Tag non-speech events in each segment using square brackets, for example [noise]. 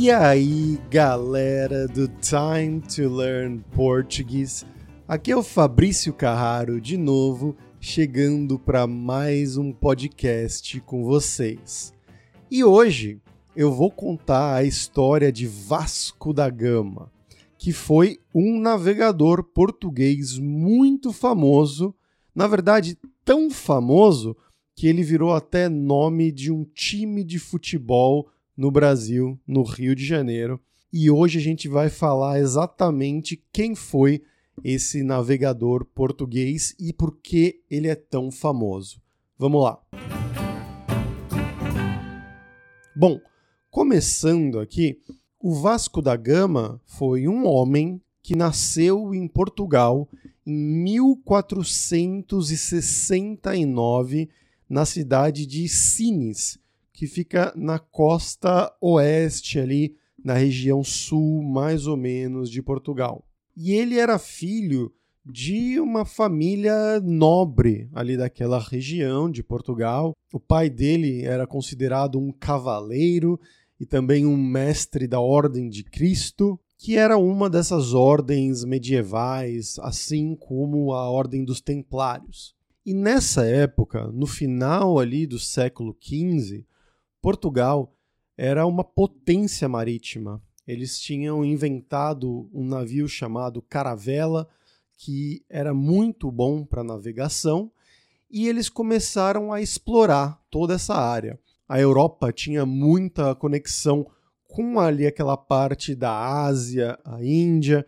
E aí, galera do Time to Learn Portuguese, aqui é o Fabrício Carraro de novo, chegando para mais um podcast com vocês. E hoje eu vou contar a história de Vasco da Gama, que foi um navegador português muito famoso, na verdade, tão famoso que ele virou até nome de um time de futebol no Brasil, no Rio de Janeiro. E hoje a gente vai falar exatamente quem foi esse navegador português e por que ele é tão famoso. Vamos lá. Bom, começando aqui, o Vasco da Gama foi um homem que nasceu em Portugal em 1469 na cidade de Sines, que fica na costa oeste ali, na região sul, mais ou menos, de Portugal. E ele era filho de uma família nobre ali daquela região de Portugal. O pai dele era considerado um cavaleiro e também um mestre da Ordem de Cristo, que era uma dessas ordens medievais, assim como a Ordem dos Templários. E nessa época, no final ali do século XV, Portugal era uma potência marítima. Eles tinham inventado um navio chamado Caravela, que era muito bom para navegação, e eles começaram a explorar toda essa área. A Europa tinha muita conexão com ali aquela parte da Ásia, a Índia,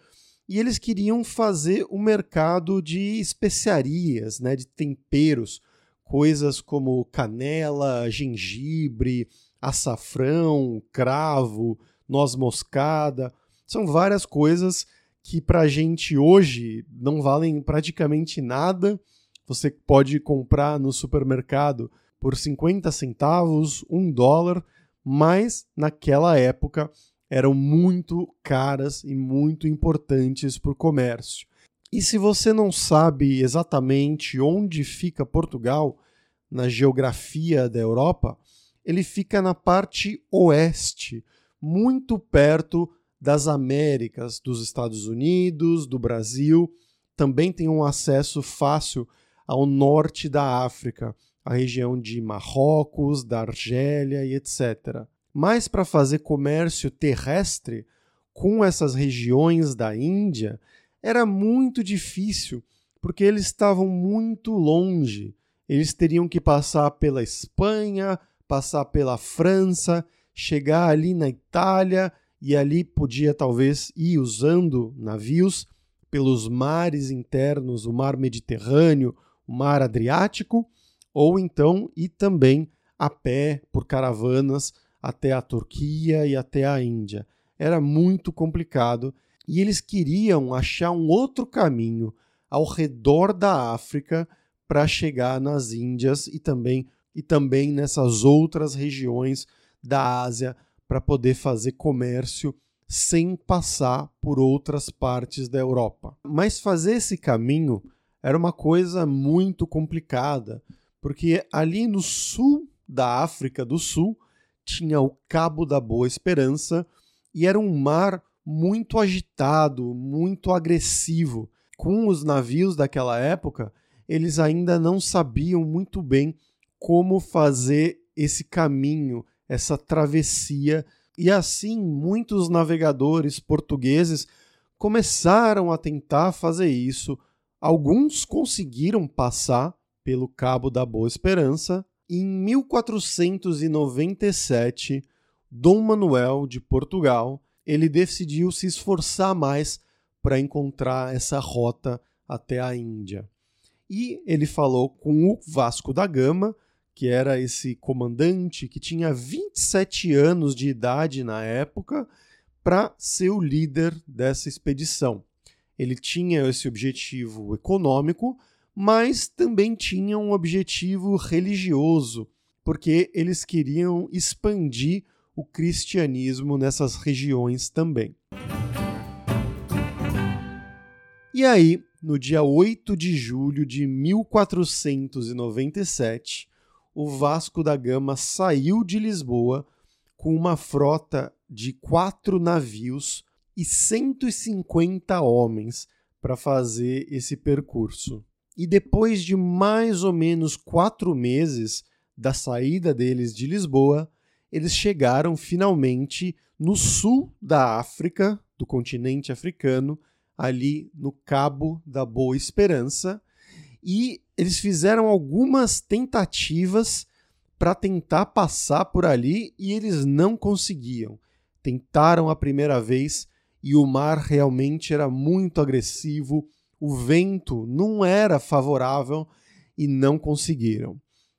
e eles queriam fazer o um mercado de especiarias, né, de temperos, coisas como canela, gengibre, açafrão, cravo, noz moscada. São várias coisas que para a gente hoje não valem praticamente nada. Você pode comprar no supermercado por 50 centavos, um dólar, mas naquela época eram muito caras e muito importantes para o comércio. E se você não sabe exatamente onde fica Portugal na geografia da Europa, ele fica na parte oeste, muito perto das Américas, dos Estados Unidos, do Brasil. Também tem um acesso fácil ao norte da África, a região de Marrocos, da Argélia e etc. Mas para fazer comércio terrestre com essas regiões da Índia, era muito difícil, porque eles estavam muito longe. Eles teriam que passar pela Espanha, passar pela França, chegar ali na Itália e ali podia talvez ir usando navios pelos mares internos, o mar Mediterrâneo, o mar Adriático, ou então ir também a pé por caravanas até a Turquia e até a Índia. Era muito complicado e eles queriam achar um outro caminho ao redor da África para chegar nas Índias e também e também nessas outras regiões da Ásia para poder fazer comércio sem passar por outras partes da Europa. Mas fazer esse caminho era uma coisa muito complicada, porque ali no sul da África do Sul tinha o Cabo da Boa Esperança e era um mar muito agitado, muito agressivo. Com os navios daquela época, eles ainda não sabiam muito bem como fazer esse caminho, essa travessia, e assim muitos navegadores portugueses começaram a tentar fazer isso. Alguns conseguiram passar pelo Cabo da Boa Esperança. Em 1497, Dom Manuel de Portugal ele decidiu se esforçar mais para encontrar essa rota até a Índia. E ele falou com o Vasco da Gama, que era esse comandante que tinha 27 anos de idade na época, para ser o líder dessa expedição. Ele tinha esse objetivo econômico, mas também tinha um objetivo religioso, porque eles queriam expandir o cristianismo nessas regiões também. E aí, no dia 8 de julho de 1497, o Vasco da Gama saiu de Lisboa com uma frota de quatro navios e 150 homens para fazer esse percurso. E depois de mais ou menos quatro meses da saída deles de Lisboa, eles chegaram finalmente no sul da África, do continente africano, ali no Cabo da Boa Esperança, e eles fizeram algumas tentativas para tentar passar por ali e eles não conseguiam. Tentaram a primeira vez e o mar realmente era muito agressivo, o vento não era favorável e não conseguiram.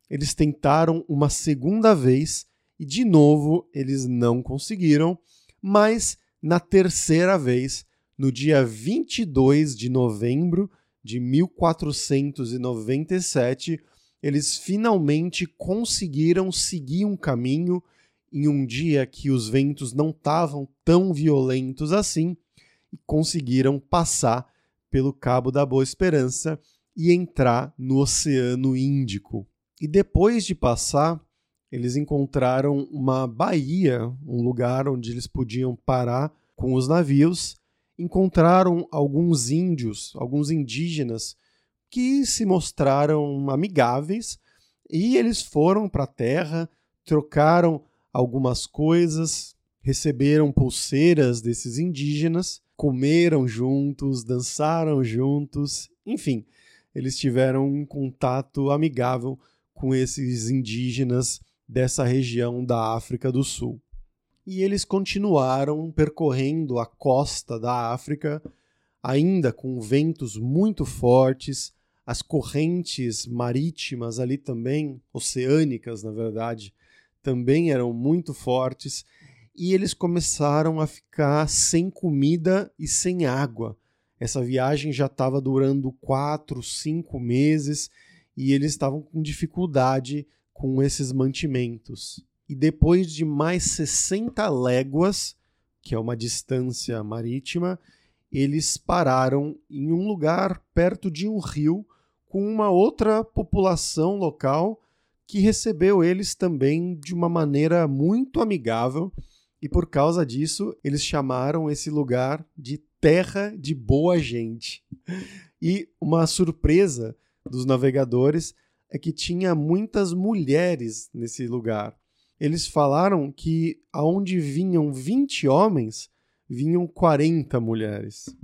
Eles tentaram uma segunda vez e de novo eles não conseguiram, mas na terceira vez, no dia 22 de novembro de 1497, eles finalmente conseguiram seguir um caminho em um dia que os ventos não estavam tão violentos assim e conseguiram passar pelo Cabo da Boa Esperança e entrar no Oceano Índico. E depois de passar, eles encontraram uma baía, um lugar onde eles podiam parar com os navios. Encontraram alguns índios, alguns indígenas que se mostraram amigáveis e eles foram para a terra, trocaram algumas coisas, receberam pulseiras desses indígenas, comeram juntos, dançaram juntos, enfim, eles tiveram um contato amigável com esses indígenas dessa região da África do Sul. E eles continuaram percorrendo a costa da África, ainda com ventos muito fortes, as correntes marítimas ali também, oceânicas na verdade, também eram muito fortes e eles começaram a ficar sem comida e sem água. Essa viagem já estava durando quatro, cinco meses e eles estavam com dificuldade com esses mantimentos. E depois de mais 60 léguas, que é uma distância marítima, eles pararam em um lugar perto de um rio com uma outra população local que recebeu eles também de uma maneira muito amigável e por causa disso eles chamaram esse lugar de Terra de Boa Gente. E uma surpresa dos navegadores é que tinha muitas mulheres nesse lugar. Eles falaram que aonde vinham 20 homens, vinham 40 mulheres.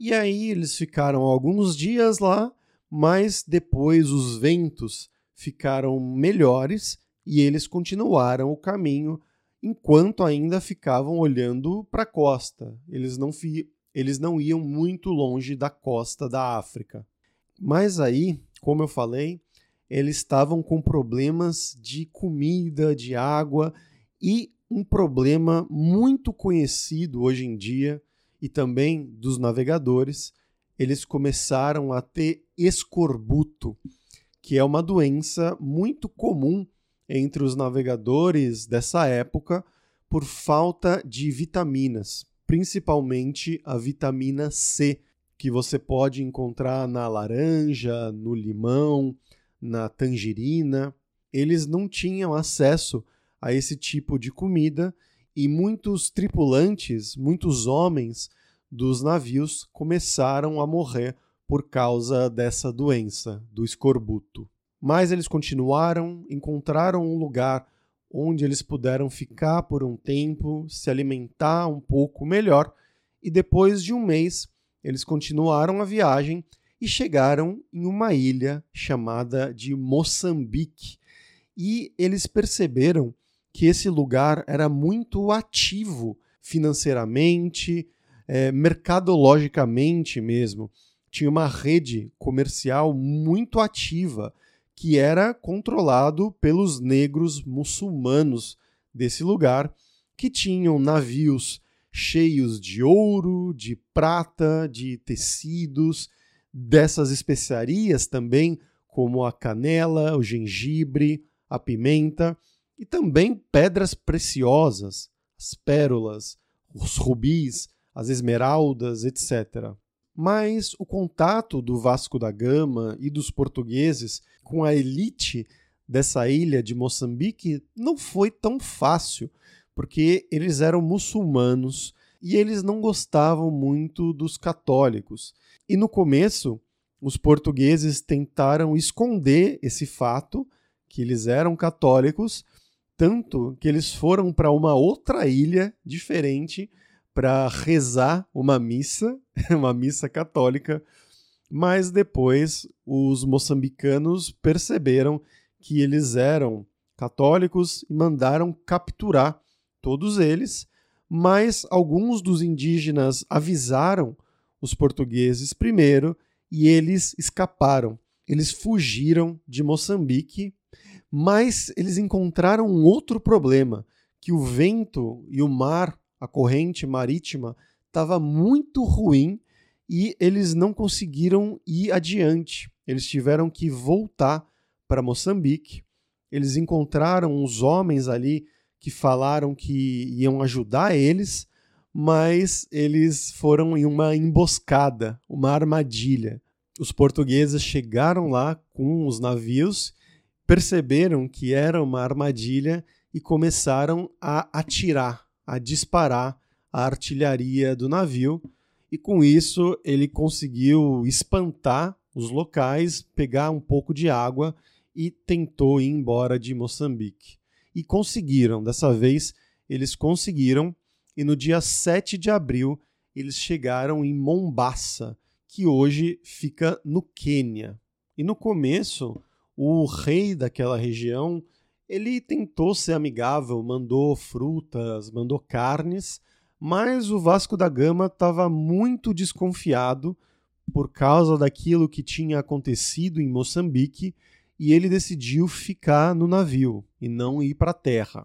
E aí eles ficaram alguns dias lá, mas depois os ventos ficaram melhores e eles continuaram o caminho enquanto ainda ficavam olhando para a costa. Eles não, eles não iam muito longe da costa da África. Mas aí, como eu falei, eles estavam com problemas de comida, de água e um problema muito conhecido hoje em dia e também dos navegadores, eles começaram a ter escorbuto que é uma doença muito comum entre os navegadores dessa época por falta de vitaminas, principalmente a vitamina C, que você pode encontrar na laranja, no limão, na tangerina. Eles não tinham acesso a esse tipo de comida e muitos tripulantes, muitos homens dos navios começaram a morrer por causa dessa doença, do escorbuto. Mas eles continuaram, encontraram um lugar onde eles puderam ficar por um tempo, se alimentar um pouco melhor, e depois de um mês eles continuaram a viagem e chegaram em uma ilha chamada de Moçambique. E eles perceberam que esse lugar era muito ativo financeiramente, é, mercadologicamente mesmo tinha uma rede comercial muito ativa que era controlado pelos negros muçulmanos desse lugar, que tinham navios cheios de ouro, de prata, de tecidos, dessas especiarias também, como a canela, o gengibre, a pimenta, e também pedras preciosas, as pérolas, os rubis, as esmeraldas, etc. Mas o contato do Vasco da Gama e dos portugueses com a elite dessa ilha de Moçambique não foi tão fácil, porque eles eram muçulmanos e eles não gostavam muito dos católicos. E no começo, os portugueses tentaram esconder esse fato, que eles eram católicos, tanto que eles foram para uma outra ilha diferente para rezar uma missa, [laughs] uma missa católica, mas depois os moçambicanos perceberam que eles eram católicos e mandaram capturar todos eles, mas alguns dos indígenas avisaram os portugueses primeiro e eles escaparam. Eles fugiram de Moçambique, mas eles encontraram um outro problema, que o vento e o mar, a corrente marítima, estava muito ruim e eles não conseguiram ir adiante. Eles tiveram que voltar para Moçambique. Eles encontraram uns homens ali que falaram que iam ajudar eles, mas eles foram em uma emboscada, uma armadilha. Os portugueses chegaram lá com os navios, perceberam que era uma armadilha e começaram a atirar, a disparar a artilharia do navio. E com isso ele conseguiu espantar os locais, pegar um pouco de água e tentou ir embora de Moçambique. E conseguiram, dessa vez eles conseguiram e no dia 7 de abril eles chegaram em Mombasa, que hoje fica no Quênia. E no começo, o rei daquela região, ele tentou ser amigável, mandou frutas, mandou carnes, mas o Vasco da Gama estava muito desconfiado por causa daquilo que tinha acontecido em Moçambique e ele decidiu ficar no navio e não ir para a terra.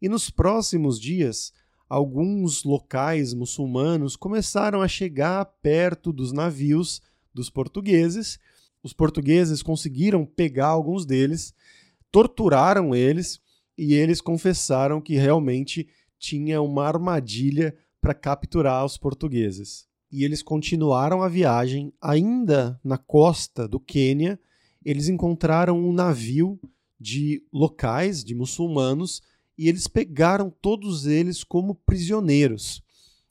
E nos próximos dias, alguns locais muçulmanos começaram a chegar perto dos navios dos portugueses. Os portugueses conseguiram pegar alguns deles, torturaram eles e eles confessaram que realmente tinha uma armadilha para capturar os portugueses. E eles continuaram a viagem ainda na costa do Quênia. Eles encontraram um navio de locais, de muçulmanos, e eles pegaram todos eles como prisioneiros.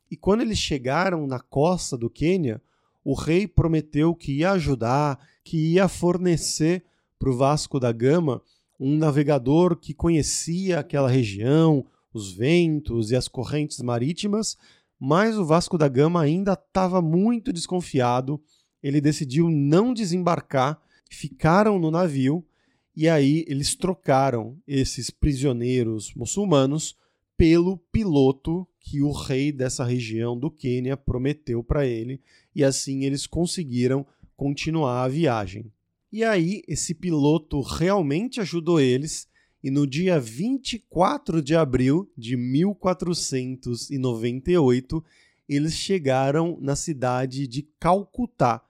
E quando eles chegaram na costa do Quênia, o rei prometeu que ia ajudar, que ia fornecer para o Vasco da Gama um navegador que conhecia aquela região, os ventos e as correntes marítimas, mas o Vasco da Gama ainda estava muito desconfiado. Ele decidiu não desembarcar, ficaram no navio e aí eles trocaram esses prisioneiros muçulmanos pelo piloto que o rei dessa região do Quênia prometeu para ele, e assim eles conseguiram continuar a viagem. E aí esse piloto realmente ajudou eles, e no dia 24 de abril de 1498 eles chegaram na cidade de Calcutá,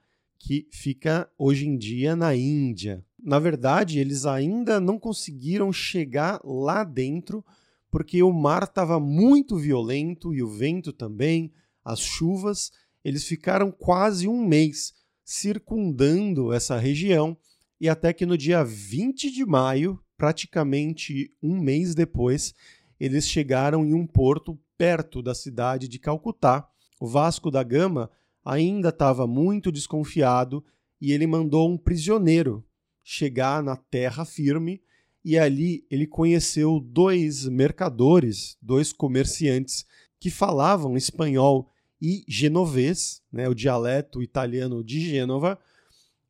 que fica hoje em dia na Índia. Na verdade, eles ainda não conseguiram chegar lá dentro porque o mar estava muito violento e o vento também, as chuvas. Eles ficaram quase um mês circundando essa região e até que no dia 20 de maio, praticamente um mês depois, eles chegaram em um porto perto da cidade de Calcutá. O Vasco da Gama ainda estava muito desconfiado e ele mandou um prisioneiro chegar na terra firme e ali ele conheceu dois mercadores, dois comerciantes que falavam espanhol e genovês, né, o dialeto italiano de Gênova,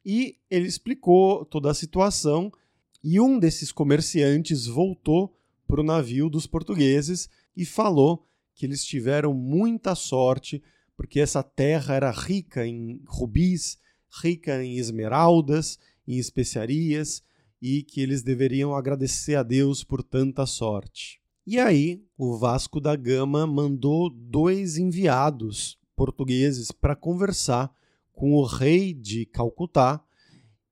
e ele explicou toda a situação e um desses comerciantes voltou para o navio dos portugueses e falou que eles tiveram muita sorte porque essa terra era rica em rubis, rica em esmeraldas, em especiarias e que eles deveriam agradecer a Deus por tanta sorte. E aí, o Vasco da Gama mandou dois enviados portugueses para conversar com o rei de Calcutá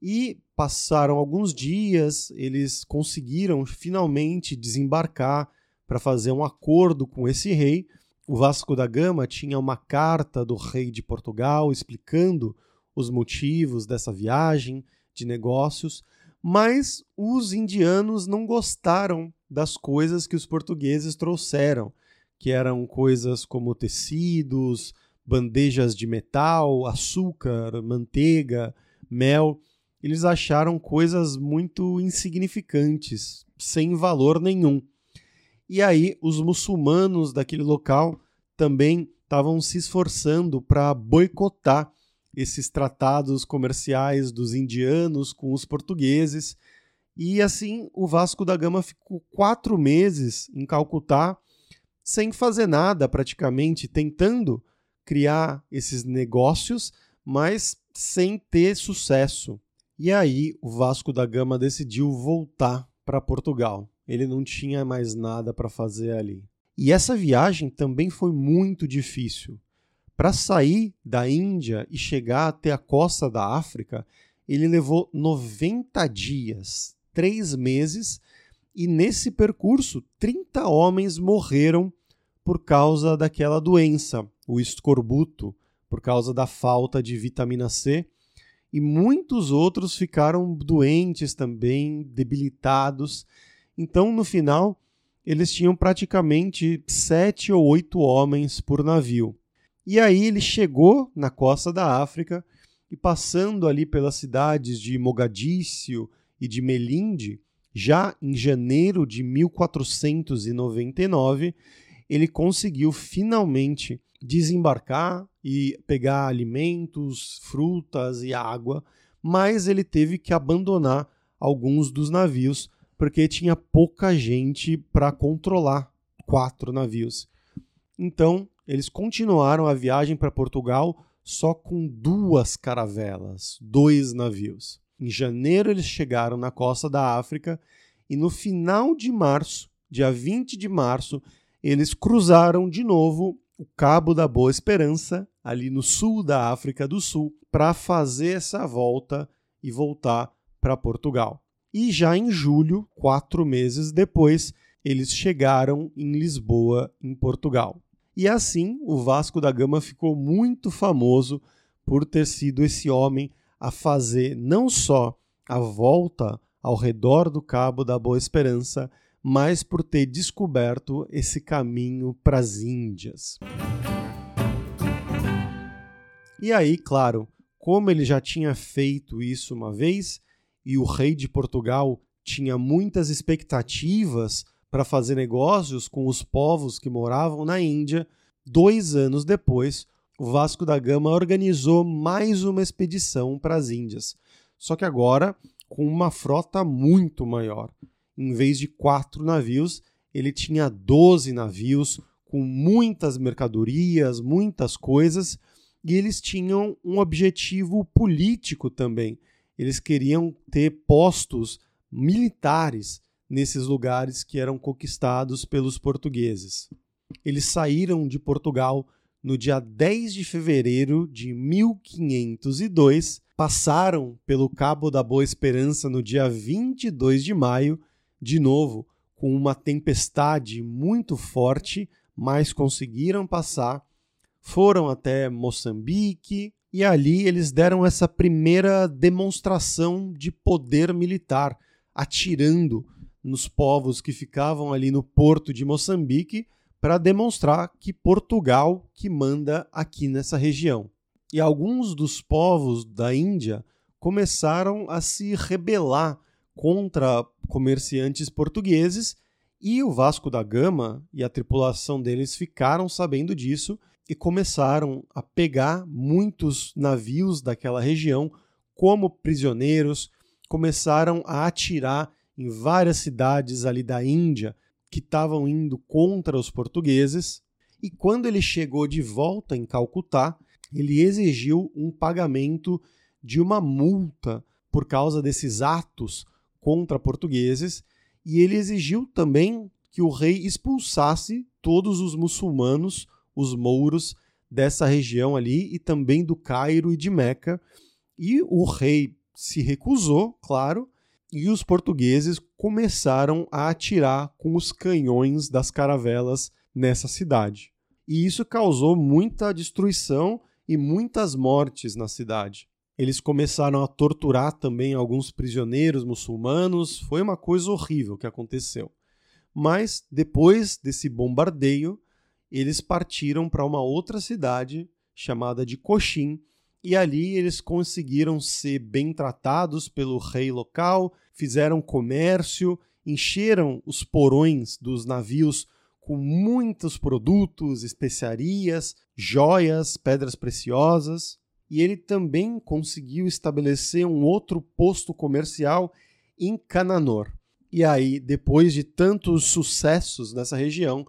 e passaram alguns dias, eles conseguiram finalmente desembarcar para fazer um acordo com esse rei o Vasco da Gama tinha uma carta do rei de Portugal explicando os motivos dessa viagem de negócios, mas os indianos não gostaram das coisas que os portugueses trouxeram, que eram coisas como tecidos, bandejas de metal, açúcar, manteiga, mel. Eles acharam coisas muito insignificantes, sem valor nenhum. E aí os muçulmanos daquele local também estavam se esforçando para boicotar esses tratados comerciais dos indianos com os portugueses. E assim o Vasco da Gama ficou quatro meses em Calcutá sem fazer nada praticamente, tentando criar esses negócios, mas sem ter sucesso. E aí o Vasco da Gama decidiu voltar para Portugal. Ele não tinha mais nada para fazer ali. E essa viagem também foi muito difícil. Para sair da Índia e chegar até a costa da África, ele levou 90 dias, três meses, e nesse percurso, 30 homens morreram por causa daquela doença, o escorbuto, por causa da falta de vitamina C, e muitos outros ficaram doentes também, debilitados. Então, no final, eles tinham praticamente sete ou oito homens por navio. E aí ele chegou na costa da África e passando ali pelas cidades de Mogadíscio e de Melinde, já em janeiro de 1499, ele conseguiu finalmente desembarcar e pegar alimentos, frutas e água, mas ele teve que abandonar alguns dos navios porque tinha pouca gente para controlar quatro navios. Então, eles continuaram a viagem para Portugal só com duas caravelas, dois navios. Em janeiro, eles chegaram na costa da África e no final de março, dia 20 de março, eles cruzaram de novo o Cabo da Boa Esperança, ali no sul da África do Sul, para fazer essa volta e voltar para Portugal. E já em julho, quatro meses depois, eles chegaram em Lisboa, em Portugal. E assim, o Vasco da Gama ficou muito famoso por ter sido esse homem a fazer não só a volta ao redor do Cabo da Boa Esperança, mas por ter descoberto esse caminho para as Índias. E aí, claro, como ele já tinha feito isso uma vez e o rei de Portugal tinha muitas expectativas para fazer negócios com os povos que moravam na Índia, dois anos depois, o Vasco da Gama organizou mais uma expedição para as Índias, só que agora com uma frota muito maior em vez de quatro navios, ele tinha 12 navios com muitas mercadorias, muitas coisas, e eles tinham um objetivo político também. Eles queriam ter postos militares nesses lugares que eram conquistados pelos portugueses. Eles saíram de Portugal no dia 10 de fevereiro de 1502, passaram pelo Cabo da Boa Esperança no dia 22 de maio de novo com uma tempestade muito forte, mas conseguiram passar. Foram até Moçambique e ali eles deram essa primeira demonstração de poder militar, atirando nos povos que ficavam ali no porto de Moçambique para demonstrar que Portugal que manda aqui nessa região. E alguns dos povos da Índia começaram a se rebelar contra comerciantes portugueses e o Vasco da Gama e a tripulação deles ficaram sabendo disso e começaram a pegar muitos navios daquela região como prisioneiros, começaram a atirar em várias cidades ali da Índia que estavam indo contra os portugueses. E quando ele chegou de volta em Calcutá, ele exigiu um pagamento de uma multa por causa desses atos contra portugueses e ele exigiu também que o rei expulsasse todos os muçulmanos, os mouros dessa região ali e também do Cairo e de Meca. E o rei se recusou, claro, e os portugueses começaram a atirar com os canhões das caravelas nessa cidade. E isso causou muita destruição e muitas mortes na cidade. Eles começaram a torturar também alguns prisioneiros muçulmanos. Foi uma coisa horrível que aconteceu. Mas depois desse bombardeio, eles partiram para uma outra cidade chamada de Cochin, e ali eles conseguiram ser bem tratados pelo rei local, fizeram comércio, encheram os porões dos navios com muitos produtos, especiarias, joias, pedras preciosas, e ele também conseguiu estabelecer um outro posto comercial em Cananor. E aí, depois de tantos sucessos nessa região,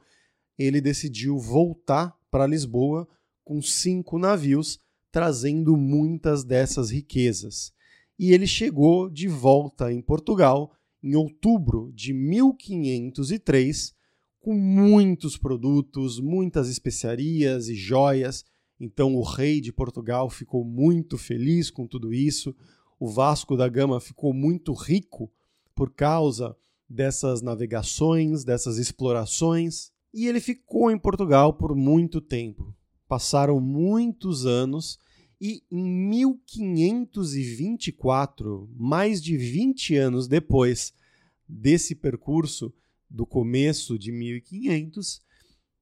ele decidiu voltar para Lisboa com cinco navios, trazendo muitas dessas riquezas. E ele chegou de volta em Portugal em outubro de 1503 com muitos produtos, muitas especiarias e joias. Então o rei de Portugal ficou muito feliz com tudo isso. O Vasco da Gama ficou muito rico por causa dessas navegações, dessas explorações, e ele ficou em Portugal por muito tempo. Passaram muitos anos e em 1524, mais de 20 anos depois desse percurso do começo de 1500,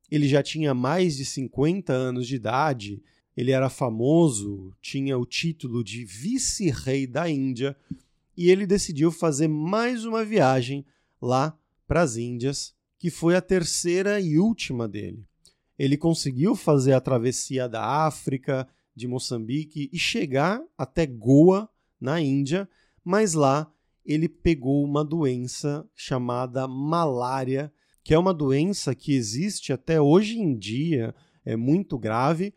ele já tinha mais de 50 anos de idade, ele era famoso, tinha o título de vice-rei da Índia e ele decidiu fazer mais uma viagem lá para as Índias, que foi a terceira e última dele. Ele conseguiu fazer a travessia da África, de Moçambique e chegar até Goa, na Índia, mas lá ele pegou uma doença chamada malária, que é uma doença que existe até hoje em dia, é muito grave,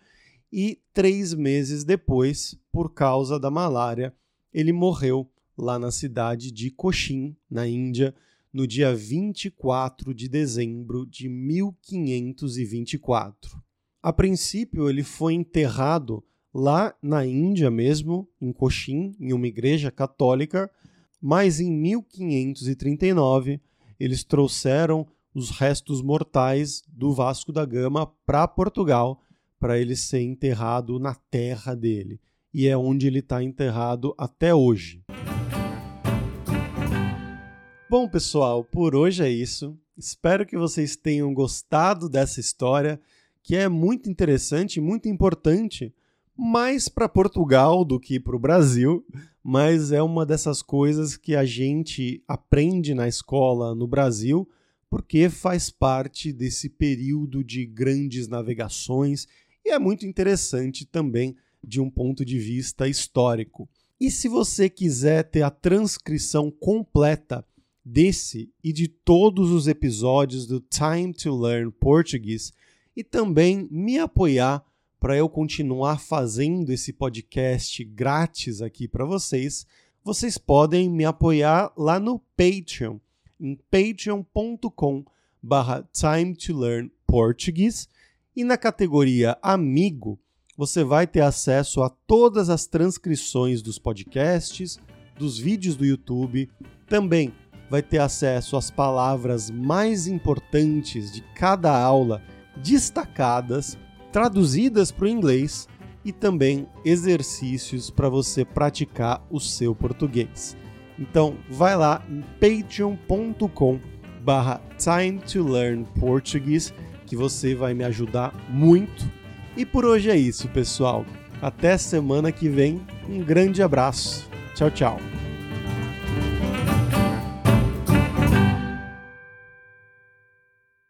e três meses depois, por causa da malária, ele morreu lá na cidade de Cochin, na Índia, no dia 24 de dezembro de 1524. A princípio, ele foi enterrado lá na Índia mesmo, em Cochin, em uma igreja católica, mas em 1539 eles trouxeram os restos mortais do Vasco da Gama para Portugal para ele ser enterrado na terra dele. E é onde ele está enterrado até hoje. Bom, pessoal, por hoje é isso. Espero que vocês tenham gostado dessa história, que é muito interessante, muito importante, mais para Portugal do que para o Brasil, mas é uma dessas coisas que a gente aprende na escola no Brasil, porque faz parte desse período de grandes navegações e é muito interessante também de um ponto de vista histórico. E se você quiser ter a transcrição completa desse e de todos os episódios do Time to Learn Português e também me apoiar para eu continuar fazendo esse podcast grátis aqui para vocês, vocês podem me apoiar lá no Patreon, em patreon.com barra Time to Learn Português e na categoria Amigo você vai ter acesso a todas as transcrições dos podcasts, dos vídeos do YouTube, também vai ter acesso às palavras mais importantes de cada aula, destacadas, traduzidas para o inglês e também exercícios para você praticar o seu português. Então, vai lá em patreon.com barra time to learn português que você vai me ajudar muito. E por hoje é isso, pessoal. Até semana que vem. Um grande abraço. Tchau, tchau.